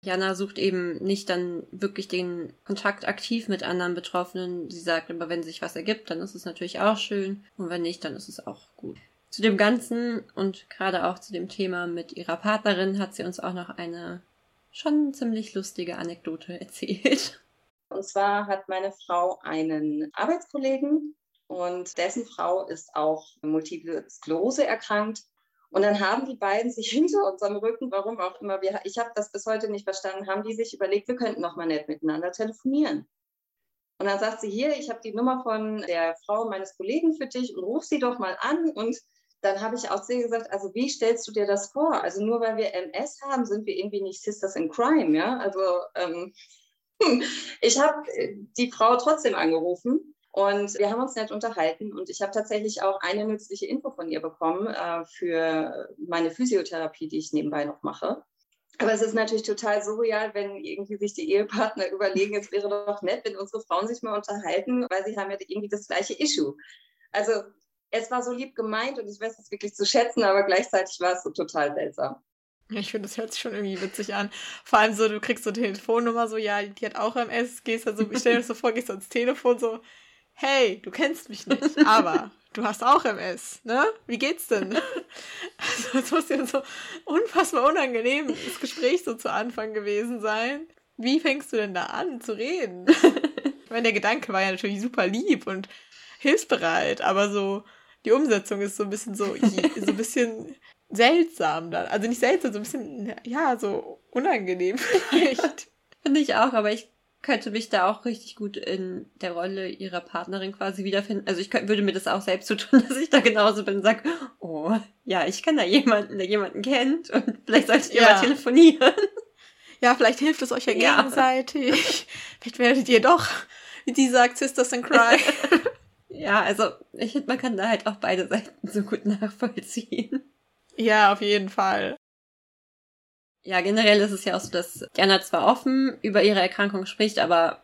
Jana sucht eben nicht dann wirklich den Kontakt aktiv mit anderen Betroffenen. Sie sagt aber, wenn sich was ergibt, dann ist es natürlich auch schön. Und wenn nicht, dann ist es auch gut. Zu dem Ganzen und gerade auch zu dem Thema mit ihrer Partnerin hat sie uns auch noch eine schon ziemlich lustige Anekdote erzählt. Und zwar hat meine Frau einen Arbeitskollegen und dessen Frau ist auch multiple Sklerose erkrankt. Und dann haben die beiden sich hinter unserem Rücken, warum auch immer, wir, ich habe das bis heute nicht verstanden, haben die sich überlegt, wir könnten noch mal nett miteinander telefonieren. Und dann sagt sie hier, ich habe die Nummer von der Frau meines Kollegen für dich und ruf sie doch mal an. Und dann habe ich auch zu ihr gesagt, also wie stellst du dir das vor? Also nur weil wir MS haben, sind wir irgendwie nicht Sisters in Crime, ja? Also ähm, ich habe die Frau trotzdem angerufen und wir haben uns nett unterhalten und ich habe tatsächlich auch eine nützliche Info von ihr bekommen äh, für meine Physiotherapie, die ich nebenbei noch mache. Aber es ist natürlich total surreal, wenn irgendwie sich die Ehepartner überlegen, es wäre doch nett, wenn unsere Frauen sich mal unterhalten, weil sie haben ja irgendwie das gleiche Issue. Also es war so lieb gemeint und ich weiß es wirklich zu schätzen, aber gleichzeitig war es so total seltsam. Ich finde, das hört sich schon irgendwie witzig an. Vor allem so, du kriegst so eine Telefonnummer, so, ja, die hat auch MS, gehst dann so, ich stell dir das so vor, gehst ans Telefon, so, hey, du kennst mich nicht, aber du hast auch MS, ne? Wie geht's denn? Also, es muss ja so unfassbar unangenehm das Gespräch so zu Anfang gewesen sein. Wie fängst du denn da an zu reden? Ich meine, der Gedanke war ja natürlich super lieb und hilfsbereit, aber so, die Umsetzung ist so ein bisschen so, so ein bisschen seltsam dann. Also nicht seltsam, so ein bisschen, ja, so unangenehm vielleicht. Finde ich auch, aber ich könnte mich da auch richtig gut in der Rolle ihrer Partnerin quasi wiederfinden. Also ich könnte, würde mir das auch selbst so tun, dass ich da genauso bin und sage, oh, ja, ich kenne da jemanden, der jemanden kennt und vielleicht solltet ihr ja. mal telefonieren. Ja, vielleicht hilft es euch ja, ja. gegenseitig. vielleicht werdet ihr doch, wie die sagt, Sisters in Cry. ja, also ich finde, man kann da halt auch beide Seiten so gut nachvollziehen. Ja, auf jeden Fall. Ja, generell ist es ja auch so, dass Jana zwar offen über ihre Erkrankung spricht, aber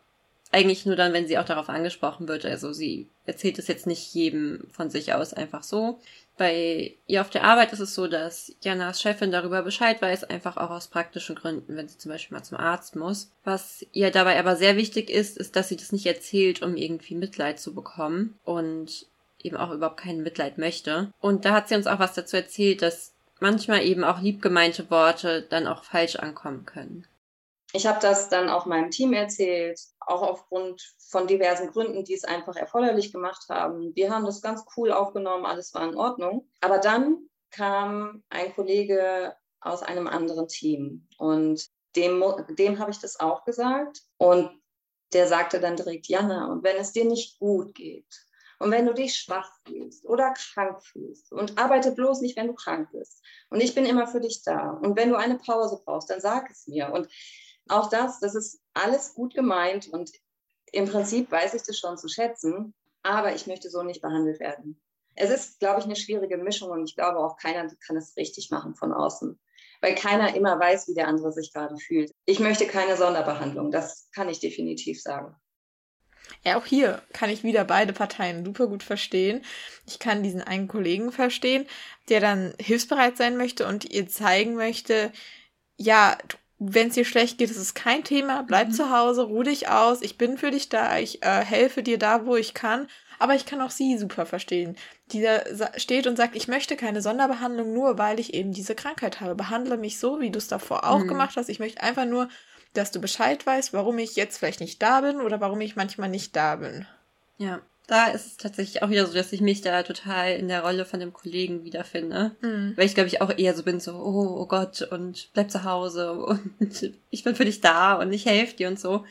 eigentlich nur dann, wenn sie auch darauf angesprochen wird. Also sie erzählt es jetzt nicht jedem von sich aus einfach so. Bei ihr auf der Arbeit ist es so, dass Janas Chefin darüber Bescheid weiß, einfach auch aus praktischen Gründen, wenn sie zum Beispiel mal zum Arzt muss. Was ihr dabei aber sehr wichtig ist, ist, dass sie das nicht erzählt, um irgendwie Mitleid zu bekommen und eben auch überhaupt kein Mitleid möchte. Und da hat sie uns auch was dazu erzählt, dass manchmal eben auch liebgemeinte Worte dann auch falsch ankommen können. Ich habe das dann auch meinem Team erzählt, auch aufgrund von diversen Gründen, die es einfach erforderlich gemacht haben. Wir haben das ganz cool aufgenommen, alles war in Ordnung. Aber dann kam ein Kollege aus einem anderen Team und dem, dem habe ich das auch gesagt und der sagte dann direkt, Jana, und wenn es dir nicht gut geht und wenn du dich schwach fühlst oder krank fühlst und arbeite bloß nicht, wenn du krank bist. Und ich bin immer für dich da. Und wenn du eine Pause brauchst, dann sag es mir. Und auch das, das ist alles gut gemeint und im Prinzip weiß ich das schon zu schätzen, aber ich möchte so nicht behandelt werden. Es ist, glaube ich, eine schwierige Mischung und ich glaube auch keiner kann es richtig machen von außen, weil keiner immer weiß, wie der andere sich gerade fühlt. Ich möchte keine Sonderbehandlung, das kann ich definitiv sagen. Ja, auch hier kann ich wieder beide Parteien super gut verstehen. Ich kann diesen einen Kollegen verstehen, der dann hilfsbereit sein möchte und ihr zeigen möchte, ja, wenn es dir schlecht geht, ist es kein Thema, bleib mhm. zu Hause, ruh dich aus, ich bin für dich da, ich äh, helfe dir da, wo ich kann. Aber ich kann auch sie super verstehen, die da steht und sagt, ich möchte keine Sonderbehandlung, nur weil ich eben diese Krankheit habe. Behandle mich so, wie du es davor auch mhm. gemacht hast. Ich möchte einfach nur dass du Bescheid weißt, warum ich jetzt vielleicht nicht da bin oder warum ich manchmal nicht da bin. Ja, da ist es tatsächlich auch wieder so, dass ich mich da total in der Rolle von dem Kollegen wiederfinde. Mhm. Weil ich glaube ich auch eher so bin, so, oh, oh Gott, und bleib zu Hause und ich bin für dich da und ich helfe dir und so.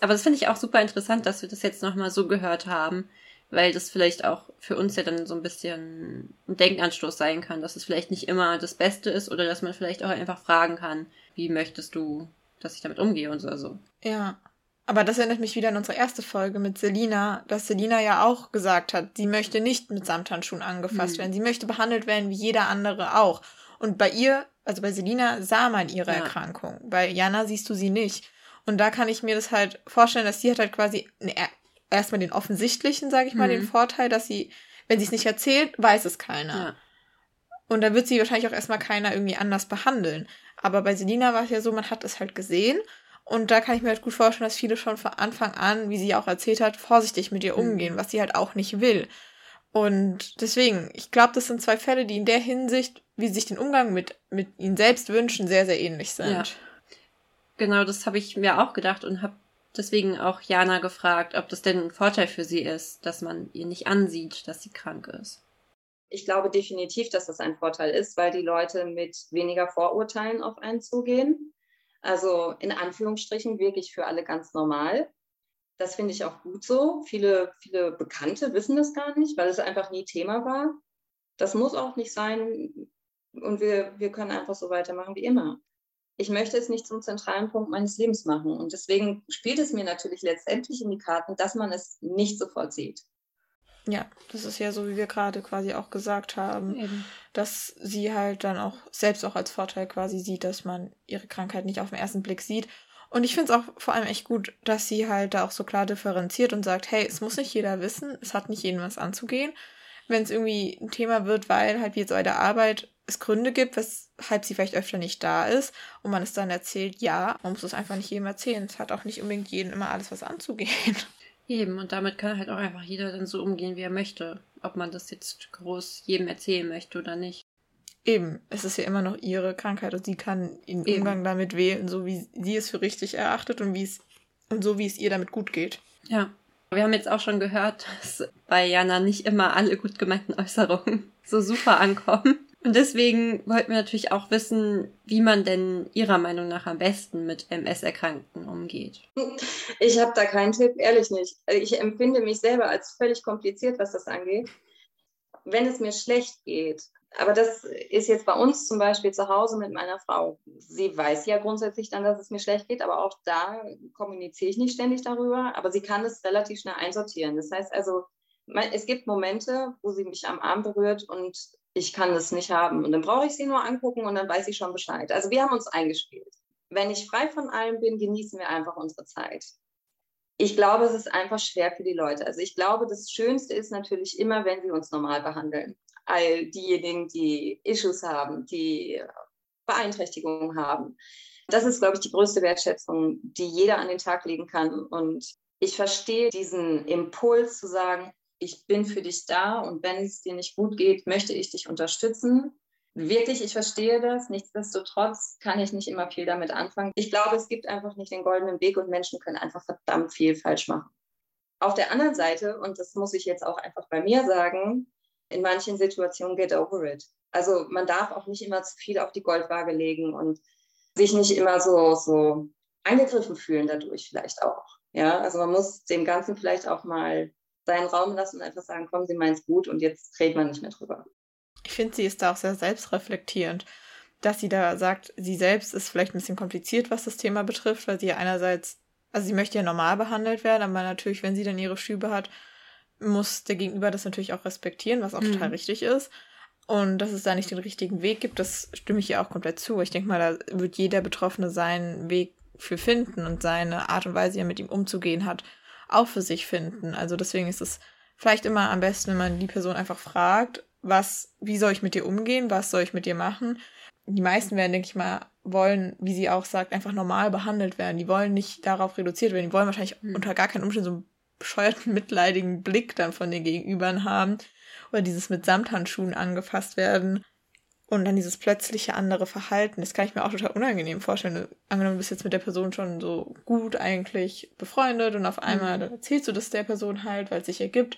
Aber das finde ich auch super interessant, dass wir das jetzt nochmal so gehört haben, weil das vielleicht auch für uns ja dann so ein bisschen ein Denkanstoß sein kann, dass es vielleicht nicht immer das Beste ist oder dass man vielleicht auch einfach fragen kann, wie möchtest du dass ich damit umgehe und so. Also. Ja. Aber das erinnert mich wieder an unsere erste Folge mit Selina, dass Selina ja auch gesagt hat, sie möchte nicht mit Samthandschuhen angefasst mhm. werden. Sie möchte behandelt werden wie jeder andere auch. Und bei ihr, also bei Selina, sah man ihre ja. Erkrankung. Bei Jana siehst du sie nicht. Und da kann ich mir das halt vorstellen, dass sie hat halt quasi erstmal den offensichtlichen, sage ich mal, mhm. den Vorteil, dass sie, wenn sie es nicht erzählt, weiß es keiner. Ja. Und da wird sie wahrscheinlich auch erstmal keiner irgendwie anders behandeln. Aber bei Selina war es ja so, man hat es halt gesehen. Und da kann ich mir halt gut vorstellen, dass viele schon von Anfang an, wie sie auch erzählt hat, vorsichtig mit ihr mhm. umgehen, mhm. was sie halt auch nicht will. Und deswegen, ich glaube, das sind zwei Fälle, die in der Hinsicht, wie sie sich den Umgang mit, mit ihnen selbst wünschen, sehr, sehr ähnlich sind. Ja. Genau, das habe ich mir auch gedacht und habe deswegen auch Jana gefragt, ob das denn ein Vorteil für sie ist, dass man ihr nicht ansieht, dass sie krank ist. Ich glaube definitiv, dass das ein Vorteil ist, weil die Leute mit weniger Vorurteilen auf einen zugehen. Also in Anführungsstrichen wirklich für alle ganz normal. Das finde ich auch gut so. Viele, viele Bekannte wissen das gar nicht, weil es einfach nie Thema war. Das muss auch nicht sein. Und wir, wir können einfach so weitermachen wie immer. Ich möchte es nicht zum zentralen Punkt meines Lebens machen. Und deswegen spielt es mir natürlich letztendlich in die Karten, dass man es nicht sofort sieht. Ja, das ist ja so, wie wir gerade quasi auch gesagt haben, Eben. dass sie halt dann auch selbst auch als Vorteil quasi sieht, dass man ihre Krankheit nicht auf den ersten Blick sieht. Und ich finde es auch vor allem echt gut, dass sie halt da auch so klar differenziert und sagt, hey, es muss nicht jeder wissen, es hat nicht jedem was anzugehen. Wenn es irgendwie ein Thema wird, weil halt wie jetzt eure Arbeit es Gründe gibt, weshalb sie vielleicht öfter nicht da ist und man es dann erzählt, ja, man muss es einfach nicht jedem erzählen. Es hat auch nicht unbedingt jedem immer alles was anzugehen. Eben, und damit kann halt auch einfach jeder dann so umgehen, wie er möchte. Ob man das jetzt groß jedem erzählen möchte oder nicht. Eben, es ist ja immer noch ihre Krankheit und sie kann den. Umgang damit wählen, so wie sie es für richtig erachtet und wie es und so wie es ihr damit gut geht. Ja. Wir haben jetzt auch schon gehört, dass bei Jana nicht immer alle gut gemeinten Äußerungen so super ankommen. Und deswegen wollten wir natürlich auch wissen, wie man denn Ihrer Meinung nach am besten mit MS-Erkrankten umgeht. Ich habe da keinen Tipp, ehrlich nicht. Also ich empfinde mich selber als völlig kompliziert, was das angeht. Wenn es mir schlecht geht, aber das ist jetzt bei uns zum Beispiel zu Hause mit meiner Frau. Sie weiß ja grundsätzlich dann, dass es mir schlecht geht, aber auch da kommuniziere ich nicht ständig darüber. Aber sie kann es relativ schnell einsortieren. Das heißt also, es gibt Momente, wo sie mich am Arm berührt und ich kann das nicht haben. Und dann brauche ich sie nur angucken und dann weiß ich schon Bescheid. Also wir haben uns eingespielt. Wenn ich frei von allem bin, genießen wir einfach unsere Zeit. Ich glaube, es ist einfach schwer für die Leute. Also ich glaube, das Schönste ist natürlich immer, wenn sie uns normal behandeln. All diejenigen, die Issues haben, die Beeinträchtigungen haben. Das ist, glaube ich, die größte Wertschätzung, die jeder an den Tag legen kann. Und ich verstehe diesen Impuls zu sagen, ich bin für dich da und wenn es dir nicht gut geht, möchte ich dich unterstützen. Wirklich, ich verstehe das. Nichtsdestotrotz kann ich nicht immer viel damit anfangen. Ich glaube, es gibt einfach nicht den goldenen Weg und Menschen können einfach verdammt viel falsch machen. Auf der anderen Seite, und das muss ich jetzt auch einfach bei mir sagen, in manchen Situationen get over it. Also man darf auch nicht immer zu viel auf die Goldwaage legen und sich nicht immer so, so angegriffen fühlen dadurch vielleicht auch. Ja, also man muss dem Ganzen vielleicht auch mal seinen Raum lassen und einfach sagen, komm, sie meint es gut und jetzt redet man nicht mehr drüber. Ich finde, sie ist da auch sehr selbstreflektierend, dass sie da sagt, sie selbst ist vielleicht ein bisschen kompliziert, was das Thema betrifft, weil sie ja einerseits, also sie möchte ja normal behandelt werden, aber natürlich, wenn sie dann ihre Schübe hat, muss der Gegenüber das natürlich auch respektieren, was auch mhm. total richtig ist. Und dass es da nicht den richtigen Weg gibt, das stimme ich ihr auch komplett zu. Ich denke mal, da wird jeder Betroffene seinen Weg für finden und seine Art und Weise, wie er mit ihm umzugehen hat auch für sich finden. Also deswegen ist es vielleicht immer am besten, wenn man die Person einfach fragt, was, wie soll ich mit dir umgehen, was soll ich mit dir machen. Die meisten werden, denke ich mal, wollen, wie sie auch sagt, einfach normal behandelt werden. Die wollen nicht darauf reduziert werden. Die wollen wahrscheinlich mhm. unter gar keinen Umständen so einen bescheuerten, mitleidigen Blick dann von den Gegenübern haben. Oder dieses mit Samthandschuhen angefasst werden. Und dann dieses plötzliche andere Verhalten, das kann ich mir auch total unangenehm vorstellen. Angenommen, du bist jetzt mit der Person schon so gut eigentlich befreundet und auf einmal, mhm. erzählst du das der Person halt, weil es sich ergibt.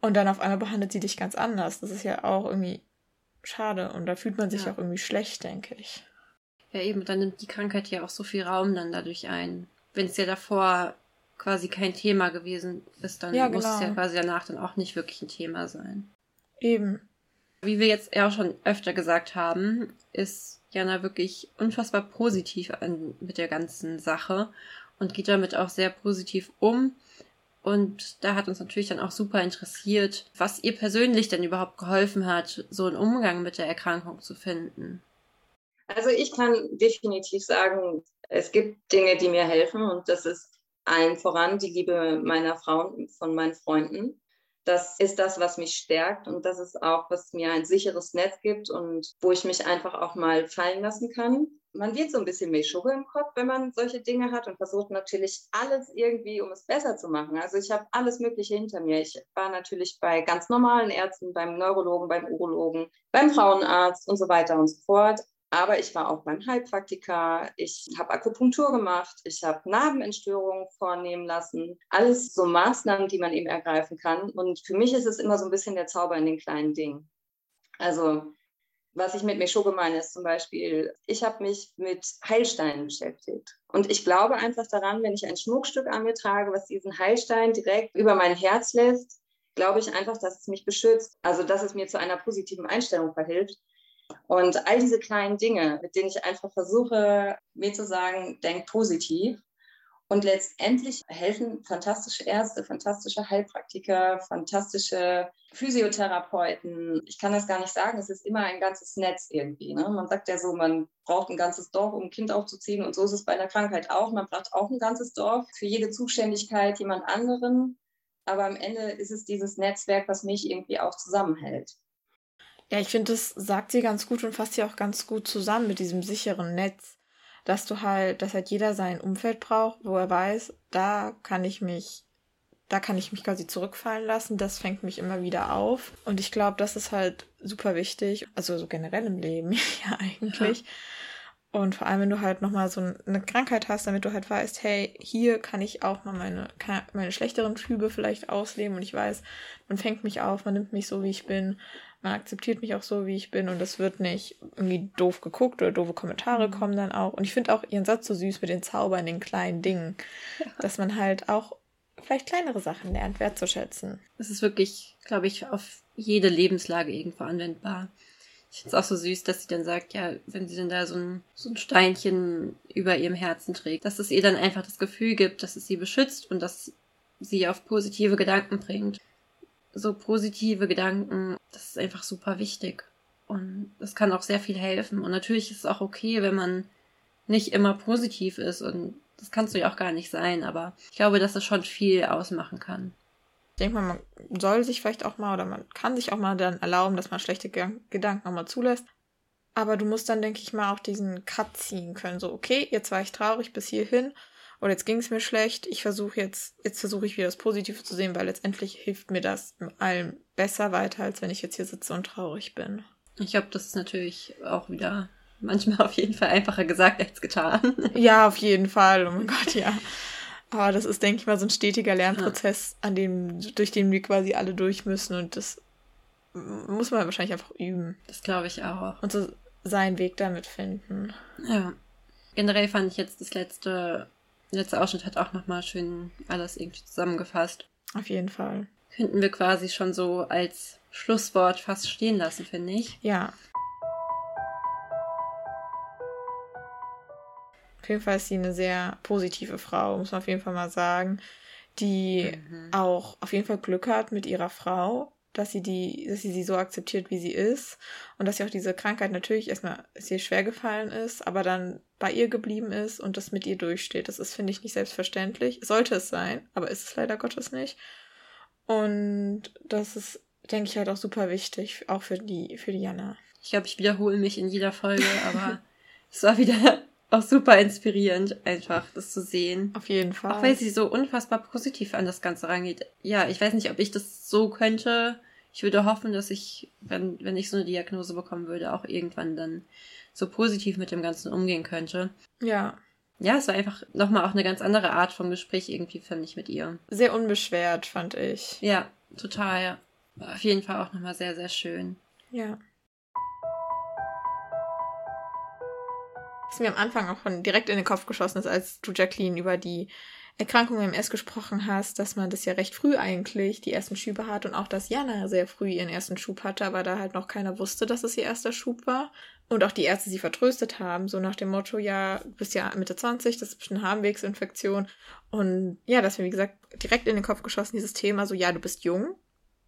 Und dann auf einmal behandelt sie dich ganz anders. Das ist ja auch irgendwie schade und da fühlt man sich ja. auch irgendwie schlecht, denke ich. Ja, eben, dann nimmt die Krankheit ja auch so viel Raum dann dadurch ein. Wenn es ja davor quasi kein Thema gewesen ist, dann ja, muss es ja genau. quasi danach dann auch nicht wirklich ein Thema sein. Eben. Wie wir jetzt ja auch schon öfter gesagt haben, ist Jana wirklich unfassbar positiv an, mit der ganzen Sache und geht damit auch sehr positiv um. Und da hat uns natürlich dann auch super interessiert, was ihr persönlich denn überhaupt geholfen hat, so einen Umgang mit der Erkrankung zu finden. Also ich kann definitiv sagen, es gibt Dinge, die mir helfen und das ist allen voran die Liebe meiner Frauen, von meinen Freunden. Das ist das, was mich stärkt und das ist auch, was mir ein sicheres Netz gibt und wo ich mich einfach auch mal fallen lassen kann. Man wird so ein bisschen Meschugge im Kopf, wenn man solche Dinge hat und versucht natürlich alles irgendwie, um es besser zu machen. Also ich habe alles Mögliche hinter mir. Ich war natürlich bei ganz normalen Ärzten, beim Neurologen, beim Urologen, beim Frauenarzt und so weiter und so fort. Aber ich war auch beim Heilpraktiker, ich habe Akupunktur gemacht, ich habe Narbenentstörungen vornehmen lassen. Alles so Maßnahmen, die man eben ergreifen kann. Und für mich ist es immer so ein bisschen der Zauber in den kleinen Dingen. Also was ich mit Meshoge meine, ist zum Beispiel, ich habe mich mit Heilsteinen beschäftigt. Und ich glaube einfach daran, wenn ich ein Schmuckstück an mir trage, was diesen Heilstein direkt über mein Herz lässt, glaube ich einfach, dass es mich beschützt. Also dass es mir zu einer positiven Einstellung verhilft. Und all diese kleinen Dinge, mit denen ich einfach versuche, mir zu sagen, denk positiv. Und letztendlich helfen fantastische Ärzte, fantastische Heilpraktiker, fantastische Physiotherapeuten. Ich kann das gar nicht sagen, es ist immer ein ganzes Netz irgendwie. Ne? Man sagt ja so, man braucht ein ganzes Dorf, um ein Kind aufzuziehen. Und so ist es bei einer Krankheit auch. Man braucht auch ein ganzes Dorf für jede Zuständigkeit jemand anderen. Aber am Ende ist es dieses Netzwerk, was mich irgendwie auch zusammenhält. Ja, ich finde, das sagt sie ganz gut und fasst sie auch ganz gut zusammen mit diesem sicheren Netz, dass du halt, dass halt jeder sein Umfeld braucht, wo er weiß, da kann ich mich, da kann ich mich quasi zurückfallen lassen, das fängt mich immer wieder auf. Und ich glaube, das ist halt super wichtig, also so generell im Leben ja eigentlich. Ja. Und vor allem, wenn du halt nochmal so eine Krankheit hast, damit du halt weißt, hey, hier kann ich auch mal meine, meine schlechteren Flüge vielleicht ausleben und ich weiß, man fängt mich auf, man nimmt mich so, wie ich bin man akzeptiert mich auch so, wie ich bin und es wird nicht irgendwie doof geguckt oder doofe Kommentare mhm. kommen dann auch. Und ich finde auch ihren Satz so süß mit den Zaubern, den kleinen Dingen, ja. dass man halt auch vielleicht kleinere Sachen lernt, wertzuschätzen. Es ist wirklich, glaube ich, auf jede Lebenslage irgendwo anwendbar. Ich finde es auch so süß, dass sie dann sagt, ja, wenn sie dann da so ein, so ein Steinchen über ihrem Herzen trägt, dass es ihr dann einfach das Gefühl gibt, dass es sie beschützt und dass sie auf positive Gedanken bringt so positive Gedanken, das ist einfach super wichtig. Und das kann auch sehr viel helfen. Und natürlich ist es auch okay, wenn man nicht immer positiv ist. Und das kannst du ja auch gar nicht sein. Aber ich glaube, dass es schon viel ausmachen kann. Ich denke mal, man soll sich vielleicht auch mal oder man kann sich auch mal dann erlauben, dass man schlechte Gedanken auch mal zulässt. Aber du musst dann, denke ich mal, auch diesen Cut ziehen können. So, okay, jetzt war ich traurig bis hierhin oder jetzt ging es mir schlecht, ich versuche jetzt, jetzt versuche ich wieder das Positive zu sehen, weil letztendlich hilft mir das in allem besser weiter, als wenn ich jetzt hier sitze und traurig bin. Ich glaube, das ist natürlich auch wieder manchmal auf jeden Fall einfacher gesagt als getan. Ja, auf jeden Fall. Oh mein Gott, ja. Aber das ist, denke ich mal, so ein stetiger Lernprozess, an dem, durch den wir quasi alle durch müssen. Und das muss man wahrscheinlich einfach üben. Das glaube ich auch. Und so seinen Weg damit finden. Ja. Generell fand ich jetzt das letzte letzte Ausschnitt hat auch nochmal schön alles irgendwie zusammengefasst. Auf jeden Fall. Könnten wir quasi schon so als Schlusswort fast stehen lassen, finde ich. Ja. Auf jeden Fall ist sie eine sehr positive Frau, muss man auf jeden Fall mal sagen, die mhm. auch auf jeden Fall Glück hat mit ihrer Frau, dass sie die, dass sie sie so akzeptiert, wie sie ist und dass sie auch diese Krankheit natürlich erstmal sehr schwer gefallen ist, aber dann bei ihr geblieben ist und das mit ihr durchsteht. Das ist, finde ich, nicht selbstverständlich. Sollte es sein, aber ist es leider Gottes nicht. Und das ist, denke ich, halt auch super wichtig, auch für die, für die Jana. Ich glaube, ich wiederhole mich in jeder Folge, aber es war wieder auch super inspirierend, einfach das zu sehen. Auf jeden Fall. Auch weil sie so unfassbar positiv an das Ganze rangeht. Ja, ich weiß nicht, ob ich das so könnte. Ich würde hoffen, dass ich, wenn, wenn ich so eine Diagnose bekommen würde, auch irgendwann dann so positiv mit dem Ganzen umgehen könnte. Ja. Ja, es war einfach nochmal auch eine ganz andere Art von Gespräch irgendwie, fand ich, mit ihr. Sehr unbeschwert, fand ich. Ja, total. Auf jeden Fall auch nochmal sehr, sehr schön. Ja. Was mir am Anfang auch von direkt in den Kopf geschossen ist, als du Jacqueline über die Erkrankung MS gesprochen hast, dass man das ja recht früh eigentlich die ersten Schübe hat und auch, dass Jana sehr früh ihren ersten Schub hatte, aber da halt noch keiner wusste, dass es ihr erster Schub war. Und auch die Ärzte sie vertröstet haben, so nach dem Motto, ja, du bist ja Mitte 20, das ist eine Harnwegsinfektion. Und ja, dass mir, wie gesagt, direkt in den Kopf geschossen, dieses Thema, so, ja, du bist jung,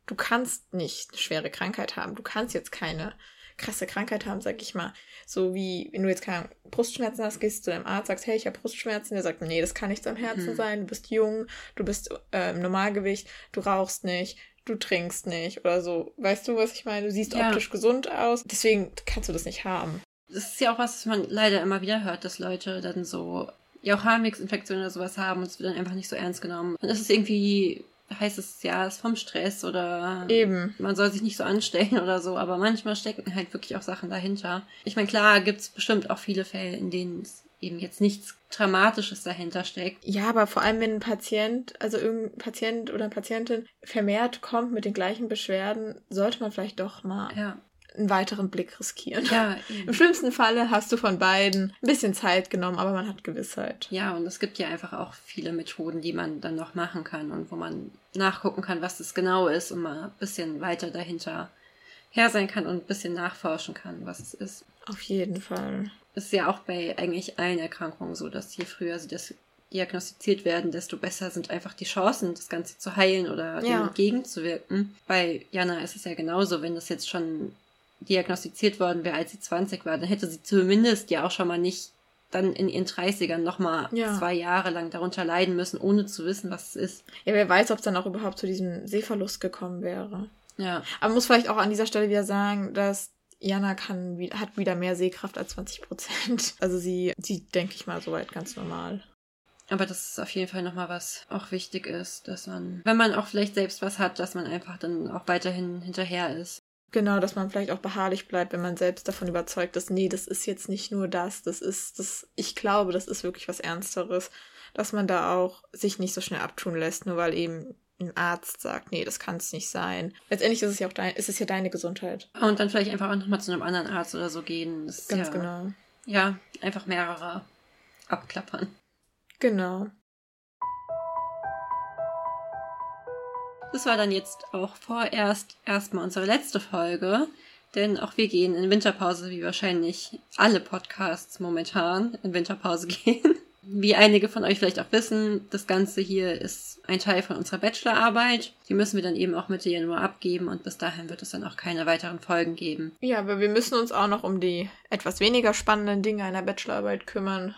du kannst nicht eine schwere Krankheit haben, du kannst jetzt keine krasse Krankheit haben, sag ich mal. So wie, wenn du jetzt keine Brustschmerzen hast, gehst du zu deinem Arzt, sagst, hey, ich habe Brustschmerzen, der sagt, nee, das kann nichts am Herzen mhm. sein, du bist jung, du bist äh, im Normalgewicht, du rauchst nicht, du trinkst nicht oder so. Weißt du, was ich meine? Du siehst ja. optisch gesund aus, deswegen kannst du das nicht haben. Das ist ja auch was, was man leider immer wieder hört, dass Leute dann so ja auch Harnwegsinfektionen oder sowas haben und es wird dann einfach nicht so ernst genommen. Und es ist irgendwie heißt es ja, es ist vom Stress oder eben. Man soll sich nicht so anstellen oder so, aber manchmal stecken halt wirklich auch Sachen dahinter. Ich meine, klar gibt's bestimmt auch viele Fälle, in denen es eben jetzt nichts Dramatisches dahinter steckt. Ja, aber vor allem, wenn ein Patient, also irgendein Patient oder Patientin vermehrt kommt mit den gleichen Beschwerden, sollte man vielleicht doch mal ja einen weiteren Blick riskieren. Ja, Im schlimmsten Falle hast du von beiden ein bisschen Zeit genommen, aber man hat Gewissheit. Ja, und es gibt ja einfach auch viele Methoden, die man dann noch machen kann und wo man nachgucken kann, was das genau ist und mal ein bisschen weiter dahinter her sein kann und ein bisschen nachforschen kann, was es ist. Auf jeden Fall. Es ist ja auch bei eigentlich allen Erkrankungen so, dass je früher sie das diagnostiziert werden, desto besser sind einfach die Chancen, das Ganze zu heilen oder ja. dem entgegenzuwirken. Bei Jana ist es ja genauso, wenn das jetzt schon diagnostiziert worden wäre, als sie 20 war, dann hätte sie zumindest ja auch schon mal nicht dann in ihren 30ern nochmal ja. zwei Jahre lang darunter leiden müssen, ohne zu wissen, was es ist. Ja, wer weiß, ob es dann auch überhaupt zu diesem Sehverlust gekommen wäre. Ja. Aber man muss vielleicht auch an dieser Stelle wieder sagen, dass Jana kann, hat wieder mehr Sehkraft als 20 Prozent. Also sie sieht, denke ich mal, soweit ganz normal. Aber das ist auf jeden Fall nochmal was auch wichtig ist, dass man, wenn man auch vielleicht selbst was hat, dass man einfach dann auch weiterhin hinterher ist. Genau, dass man vielleicht auch beharrlich bleibt, wenn man selbst davon überzeugt ist, nee, das ist jetzt nicht nur das, das ist, das, ich glaube, das ist wirklich was Ernsteres, dass man da auch sich nicht so schnell abtun lässt, nur weil eben ein Arzt sagt, nee, das kann es nicht sein. Letztendlich ist es ja auch dein, ist es ja deine Gesundheit. Und dann vielleicht einfach auch nochmal zu einem anderen Arzt oder so gehen. Ganz ja, genau. Ja, einfach mehrere abklappern. Genau. Das war dann jetzt auch vorerst erstmal unsere letzte Folge, denn auch wir gehen in Winterpause, wie wahrscheinlich alle Podcasts momentan in Winterpause gehen. Wie einige von euch vielleicht auch wissen, das Ganze hier ist ein Teil von unserer Bachelorarbeit. Die müssen wir dann eben auch Mitte Januar abgeben und bis dahin wird es dann auch keine weiteren Folgen geben. Ja, aber wir müssen uns auch noch um die etwas weniger spannenden Dinge einer Bachelorarbeit kümmern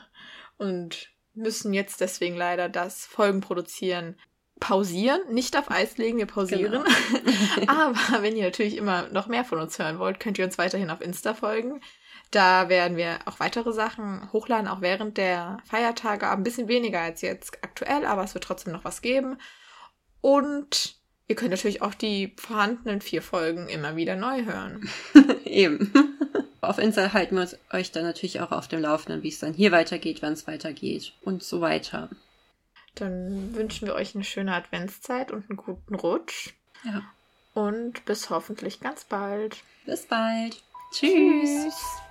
und müssen jetzt deswegen leider das Folgen produzieren, pausieren, nicht auf Eis legen, wir pausieren. Genau. Aber wenn ihr natürlich immer noch mehr von uns hören wollt, könnt ihr uns weiterhin auf Insta folgen. Da werden wir auch weitere Sachen hochladen, auch während der Feiertage. Ein bisschen weniger als jetzt aktuell, aber es wird trotzdem noch was geben. Und ihr könnt natürlich auch die vorhandenen vier Folgen immer wieder neu hören. Eben. Auf Insta halten wir euch dann natürlich auch auf dem Laufenden, wie es dann hier weitergeht, wann es weitergeht und so weiter. Dann wünschen wir euch eine schöne Adventszeit und einen guten Rutsch. Ja. Und bis hoffentlich ganz bald. Bis bald. Tschüss. Tschüss.